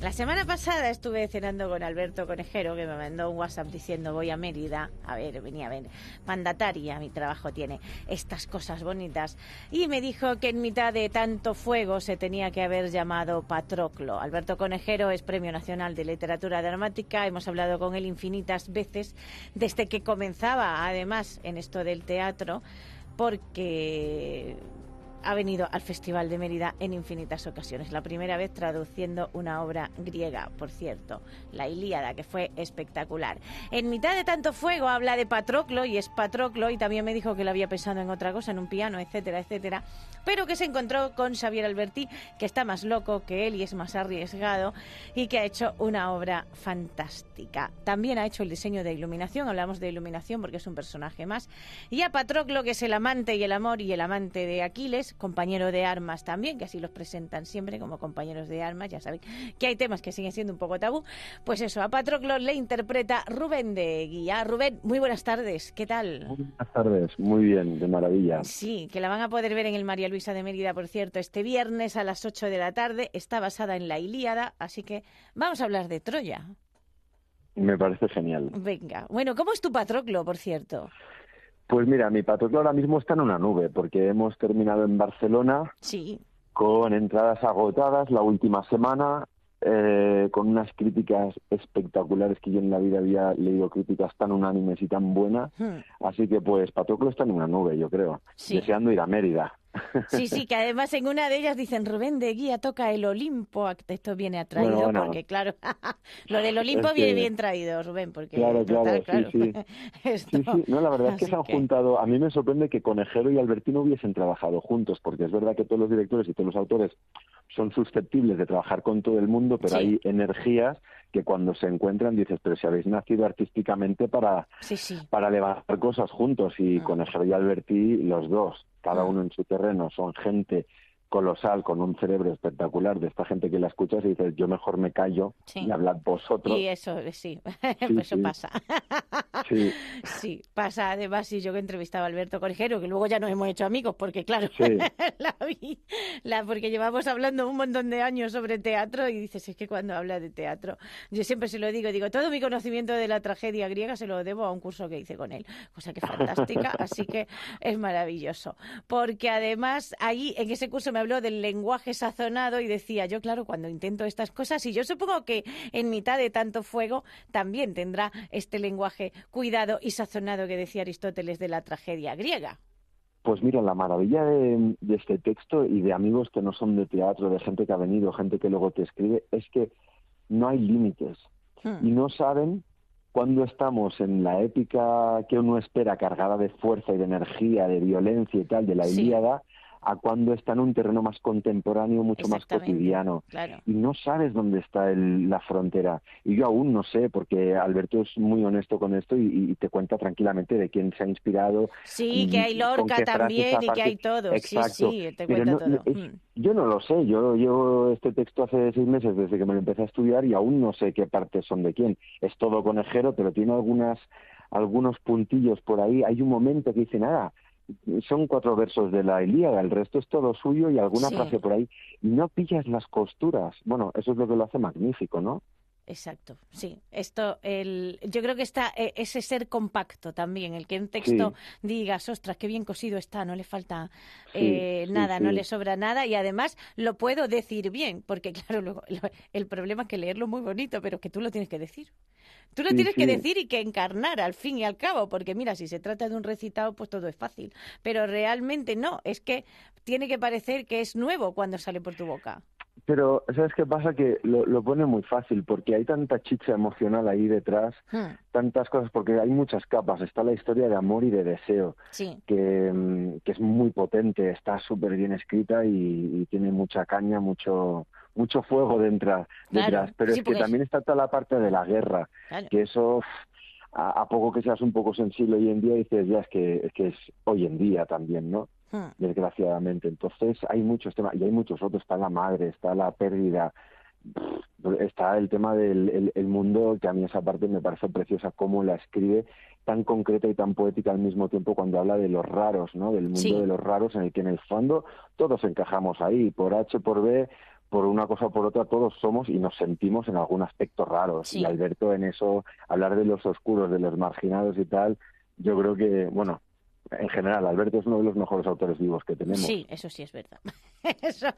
La semana pasada estuve cenando con Alberto Conejero, que me mandó un WhatsApp diciendo voy a Mérida. A ver, venía a ver, mandataria, mi trabajo tiene estas cosas bonitas. Y me dijo que en mitad de tanto fuego se tenía que haber llamado Patroclo. Alberto Conejero es Premio Nacional de Literatura Dramática. Hemos hablado con él infinitas veces desde que comenzaba, además, en esto del teatro, porque ha venido al Festival de Mérida en infinitas ocasiones. La primera vez traduciendo una obra griega, por cierto, la Ilíada, que fue espectacular. En mitad de tanto fuego habla de Patroclo y es Patroclo y también me dijo que lo había pensado en otra cosa, en un piano, etcétera, etcétera, pero que se encontró con Xavier Alberti, que está más loco que él y es más arriesgado y que ha hecho una obra fantástica. También ha hecho el diseño de iluminación, hablamos de iluminación porque es un personaje más, y a Patroclo, que es el amante y el amor y el amante de Aquiles, compañero de armas también, que así los presentan siempre como compañeros de armas, ya saben que hay temas que siguen siendo un poco tabú. Pues eso, a Patroclo le interpreta Rubén de Guía. Rubén, muy buenas tardes, ¿qué tal? buenas tardes, muy bien, de maravilla. Sí, que la van a poder ver en el María Luisa de Mérida, por cierto, este viernes a las 8 de la tarde. Está basada en la Ilíada, así que vamos a hablar de Troya. Me parece genial. Venga, bueno, ¿cómo es tu Patroclo, por cierto? Pues mira, mi patrón ahora mismo está en una nube, porque hemos terminado en Barcelona sí. con entradas agotadas la última semana, eh, con unas críticas espectaculares que yo en la vida había leído críticas tan unánimes y tan buenas. Hmm. Así que pues Patroclo está en una nube, yo creo, deseando ir a Mérida. Sí, sí, que además en una de ellas dicen Rubén de Guía toca el Olimpo. Esto viene atraído porque, claro, lo del Olimpo viene bien traído, Rubén, porque. Claro, claro, sí, sí. No, la verdad es que se han juntado. A mí me sorprende que Conejero y Albertino hubiesen trabajado juntos, porque es verdad que todos los directores y todos los autores son susceptibles de trabajar con todo el mundo, pero hay energías que cuando se encuentran dices, pero si habéis nacido artísticamente para, para levantar cosas juntos y mm. Conejero y Alberti los dos cada uno en su terreno, son gente colosal, con un cerebro espectacular, de esta gente que la escuchas y dices, yo mejor me callo y hablad vosotros. Y eso, sí, eso pasa. Sí. sí, pasa además, y yo que entrevistaba a Alberto Corjero, que luego ya nos hemos hecho amigos, porque claro, la vi, la, porque llevamos hablando un montón de años sobre teatro y dices, es que cuando habla de teatro, yo siempre se lo digo, digo, todo mi conocimiento de la tragedia griega se lo debo a un curso que hice con él, cosa que fantástica, así que es maravilloso, porque además ahí en ese curso me habló del lenguaje sazonado y decía yo, claro, cuando intento estas cosas, y yo supongo que en mitad de tanto fuego también tendrá este lenguaje cuidado y sazonado que decía Aristóteles de la tragedia griega. Pues mira, la maravilla de, este texto y de amigos que no son de teatro, de gente que ha venido, gente que luego te escribe, es que no hay límites hmm. y no saben cuando estamos en la épica que uno espera cargada de fuerza y de energía, de violencia y tal, de la Ilíada, a cuando está en un terreno más contemporáneo, mucho más cotidiano. Y no sabes dónde está la frontera. Y yo aún no sé, porque Alberto es muy honesto con esto y, te cuenta tranquilamente de quién se ha inspirado. Sí, que hay Lorca también y que hay todo. Exacto. Sí, sí, te cuenta todo. Mm. Yo no lo sé. Yo llevo este texto hace seis meses desde que me lo empecé a estudiar y aún no sé qué partes son de quién. Es todo conejero, pero tiene algunas algunos puntillos por ahí. Hay un momento que dice, nada, son cuatro versos de la Ilíada, el resto es todo suyo y alguna frase por ahí. Y no pillas las costuras. Bueno, eso es lo que lo hace magnífico, ¿no? Exacto, sí. Esto, el, yo creo que está e, ese ser compacto también, el que en texto digas, ostras, qué bien cosido está, no le falta eh, nada, no le sobra nada y además lo puedo decir bien, porque claro, luego, el problema es que leerlo muy bonito, pero que tú lo tienes que decir. Tú lo tienes que decir y que encarnar al fin y al cabo, porque mira, si se trata de un recitado, pues todo es fácil, pero realmente no, es que tiene que parecer que es nuevo cuando sale por tu boca. Pero, ¿sabes qué pasa? Que lo, pone muy fácil, porque hay tanta chicha emocional ahí detrás, hmm. tantas cosas, porque hay muchas capas. Está la historia de amor y de deseo, que, mm, que, es muy potente, está súper bien escrita y, tiene mucha caña, mucho mucho fuego dentro, detrás. Pero es que también está toda la parte de la guerra, que eso... A, poco que seas un poco sensible hoy en día dices ya es que, es que es hoy en día también, ¿no? Hmm. desgraciadamente. Entonces hay muchos temas y hay muchos otros. Está la madre, está la pérdida, está el tema del el, mundo, que a mí esa parte me parece preciosa, cómo la escribe tan concreta y tan poética al mismo tiempo cuando habla de los raros, ¿no? Del mundo de los raros en el que en el fondo todos encajamos ahí, por H, por B, por una cosa o por otra, todos somos y nos sentimos en algún aspecto raros. Y Alberto en eso, hablar de los oscuros, de los marginados y tal, yo creo que, bueno, en general, Alberto es uno de los mejores autores vivos que tenemos. Sí, eso sí es verdad. Eso,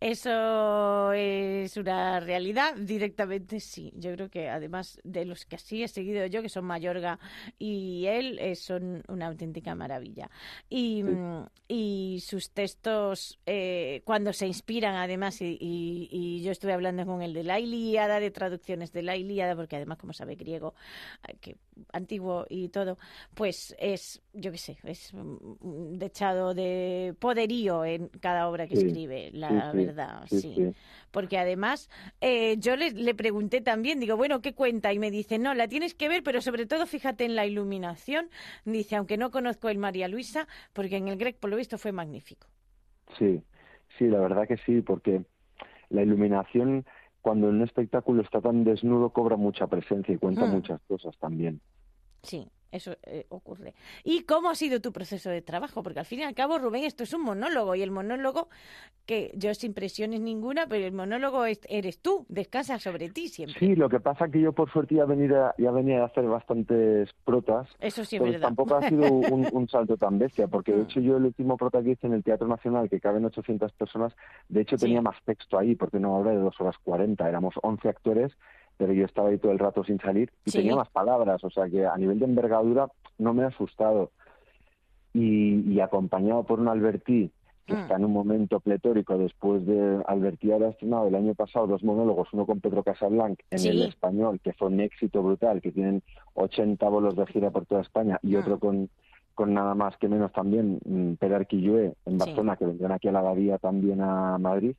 eso es una realidad directamente, sí. Yo creo que además de los que así he seguido yo, que son Mayorga y él, eh, son una auténtica maravilla. Y, mm, y sus textos, eh, cuando se inspiran además, y, y, yo estuve hablando con el de la Ilíada, de traducciones de la Ilíada, porque además, como sabe griego, eh, que antiguo y todo, pues es, yo qué sé, es dechado de poderío en cada obra que escribe, la verdad, sí, Porque además, eh, yo le, le, pregunté también, digo, bueno, ¿qué cuenta? Y me dice, no, la tienes que ver, pero sobre todo fíjate en la iluminación. Dice, aunque no conozco el María Luisa, porque en el Grec, por lo visto, fue magnífico. Sí, sí, la verdad que sí, porque la iluminación cuando en un espectáculo está tan desnudo cobra mucha presencia y cuenta mm. muchas cosas también. Sí, eso eh, ocurre. ¿Y cómo ha sido tu proceso de trabajo? Porque al fin y al cabo, Rubén, esto es un monólogo y el monólogo, que yo sin presiones ninguna, pero el monólogo eres tú, descansa sobre ti siempre. Sí, lo que pasa es que yo por suerte ya venía, ya venía a hacer bastantes protas. Eso sí, es verdad. Tampoco ha sido un, salto tan bestia, porque de mm. hecho yo el último prota que hice en el Teatro Nacional, que caben 800 personas, de hecho tenía más texto ahí, porque no habla de dos horas 40, éramos 11 actores pero yo estaba ahí todo el rato sin salir y tenía más palabras, o sea que a nivel de envergadura no me ha asustado. Y, acompañado por un Albertí que mm. está en un momento pletórico después de Albertí haber estrenado el año pasado dos monólogos, uno con Pedro Casablanc en el español, que fue un éxito brutal, que tienen 80 bolos de gira por toda España, y otro mm. con, con nada más que menos también mm, Pedro Arquillué en Barcelona, que vendrán aquí a la Abadía también a Madrid.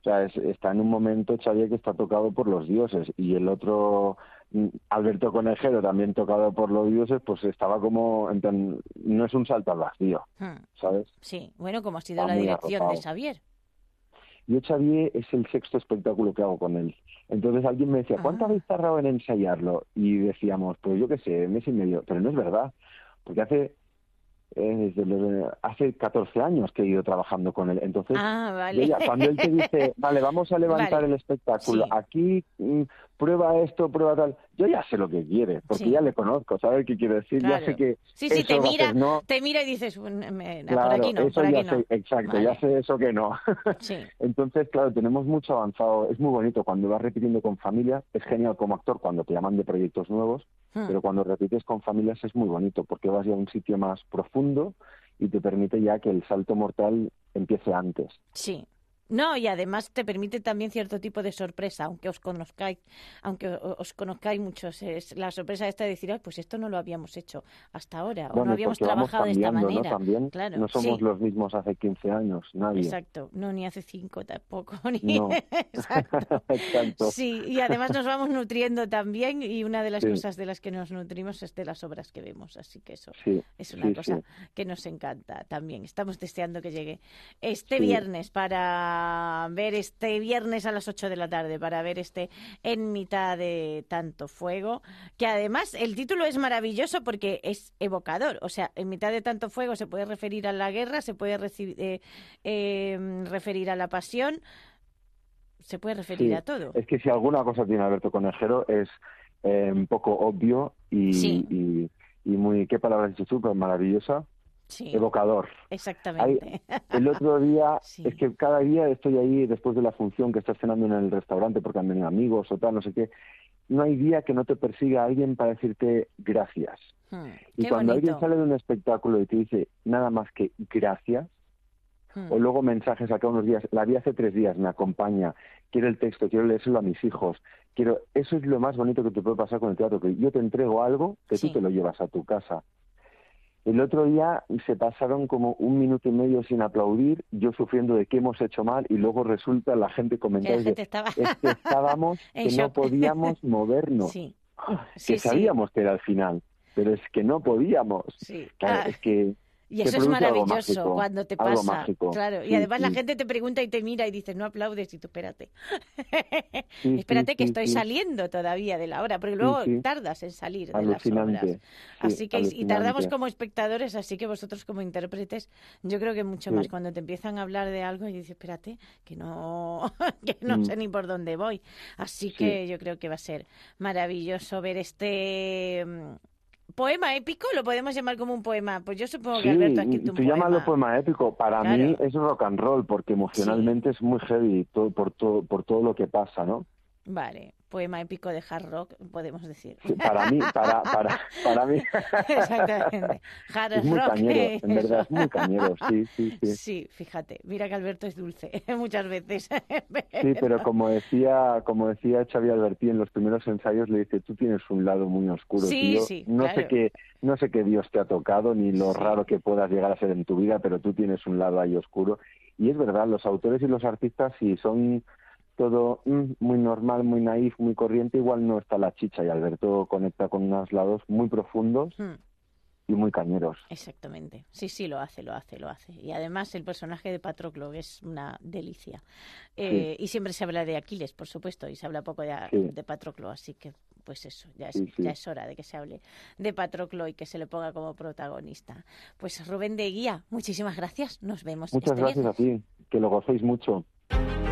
O sea, está en un momento Xavier que está tocado por los dioses y el otro mm, Alberto Conejero también tocado por los dioses, pues estaba como, no es un salto al vacío, hmm. ¿sabes? Sí, bueno, como ha sido la dirección de Xavier. Yo, Xavier, es el sexto espectáculo que hago con él. Entonces alguien me decía, ¿cuánto ah. habéis tardado en ensayarlo? Y decíamos, pues yo qué sé, mes y medio. Pero no es verdad, porque hace desde hace 14 años que he ido trabajando con él. Entonces, ah, cuando él te dice, vale, vamos a levantar el espectáculo, aquí mm, prueba esto, prueba tal, yo ya sé lo que quiere, porque ya le conozco, ¿sabes qué quiere decir? Ya sé que. Sí, sí, te mira, te mira y dices, por aquí no, eso ya Sé, exacto, ya sé eso que no. Entonces, claro, tenemos mucho avanzado, es muy bonito cuando vas repitiendo con familia, es genial como actor cuando te llaman de proyectos nuevos, hmm. pero cuando repites con familias es muy bonito, porque vas ya a un sitio más profundo y te permite ya que el salto mortal empiece antes. Sí. No, y además te permite también cierto tipo de sorpresa, aunque os conozcáis, aunque os conozcáis muchos. Es la sorpresa esta de decir, pues esto no lo habíamos hecho hasta ahora, o no habíamos trabajado de esta manera. ¿no? También claro, no somos los mismos hace 15 años, nadie. Exacto, no, ni hace 5 tampoco. Ni... Exacto. Sí, y además nos vamos nutriendo también, y una de las cosas de las que nos nutrimos es de las obras que vemos, así que eso es una cosa que nos encanta también. Estamos deseando que llegue este viernes para ver este viernes a las 8 de la tarde, para ver este En mitad de tanto fuego, que además el título es maravilloso porque es evocador, o sea, En mitad de tanto fuego se puede referir a la guerra, se puede eh, em, referir a la pasión, se puede referir a todo. Es que si alguna cosa tiene Alberto Conejero es eh, un poco obvio y, y, muy, ¿qué palabra has dicho tú? Pues evocador. Exactamente. el otro día, es que cada día estoy ahí después de la función que estás cenando en el restaurante porque han venido amigos o tal, no sé qué. No hay día que no te persiga alguien para decirte gracias. Hmm, y cuando alguien sale de un espectáculo y te dice nada más que gracias, hmm. o luego mensajes acá unos días, la vi hace tres días, me acompaña, quiero el texto, quiero leérselo a mis hijos, quiero, eso es lo más bonito que te puede pasar con el teatro, que yo te entrego algo que tú te lo llevas a tu casa. El otro día se pasaron como un minuto y medio sin aplaudir, yo sufriendo de qué hemos hecho mal y luego resulta la gente comentando que estábamos, que no podíamos movernos, que sabíamos que era el final, pero es que no podíamos. Claro, es que Y eso es maravilloso cuando te pasa. Claro. y además la gente te pregunta y te mira y dices, no aplaudes y tú espérate. espérate que estoy saliendo todavía de la hora, porque luego tardas en salir de las obras. Así que, y tardamos como espectadores, así que vosotros como intérpretes, yo creo que mucho más cuando te empiezan a hablar de algo y dices, espérate, que no, que no mm. sé ni por dónde voy. Así que yo creo que va a ser maravilloso ver este mm, poema épico, lo podemos llamar como un poema. Pues yo supongo que Alberto aquí tú llámalo poema épico. Para mí es rock and roll porque emocionalmente es muy heavy todo, por todo por todo lo que pasa, ¿no? Vale poema épico de hard rock, podemos decir. para mí, para, para, para mí. Exactamente. Hard es muy cañero, en verdad, es muy cañero, sí, sí, sí. Sí, fíjate, mira que Alberto es dulce muchas veces. Sí, pero como decía, como decía Xavi Alberti en los primeros ensayos, le dice, tú tienes un lado muy oscuro, sí, tío. Sí, no sé qué, no sé qué Dios te ha tocado, ni lo raro que puedas llegar a ser en tu vida, pero tú tienes un lado ahí oscuro. Y es verdad, los autores y los artistas, si son todo mm, muy normal, muy naif, muy corriente, igual no está la chicha y Alberto conecta con unos lados muy profundos hmm. y muy cañeros. Exactamente. Sí, sí, lo hace, lo hace, lo hace. Y además el personaje de Patroclo es una delicia. Eh, y siempre se habla de Aquiles, por supuesto, y se habla poco de, Patroclo, así que pues eso, ya es, ya es hora de que se hable de Patroclo y que se le ponga como protagonista. Pues Rubén de Guía, muchísimas gracias. Nos vemos. Muchas este gracias a ti, que lo gocéis mucho.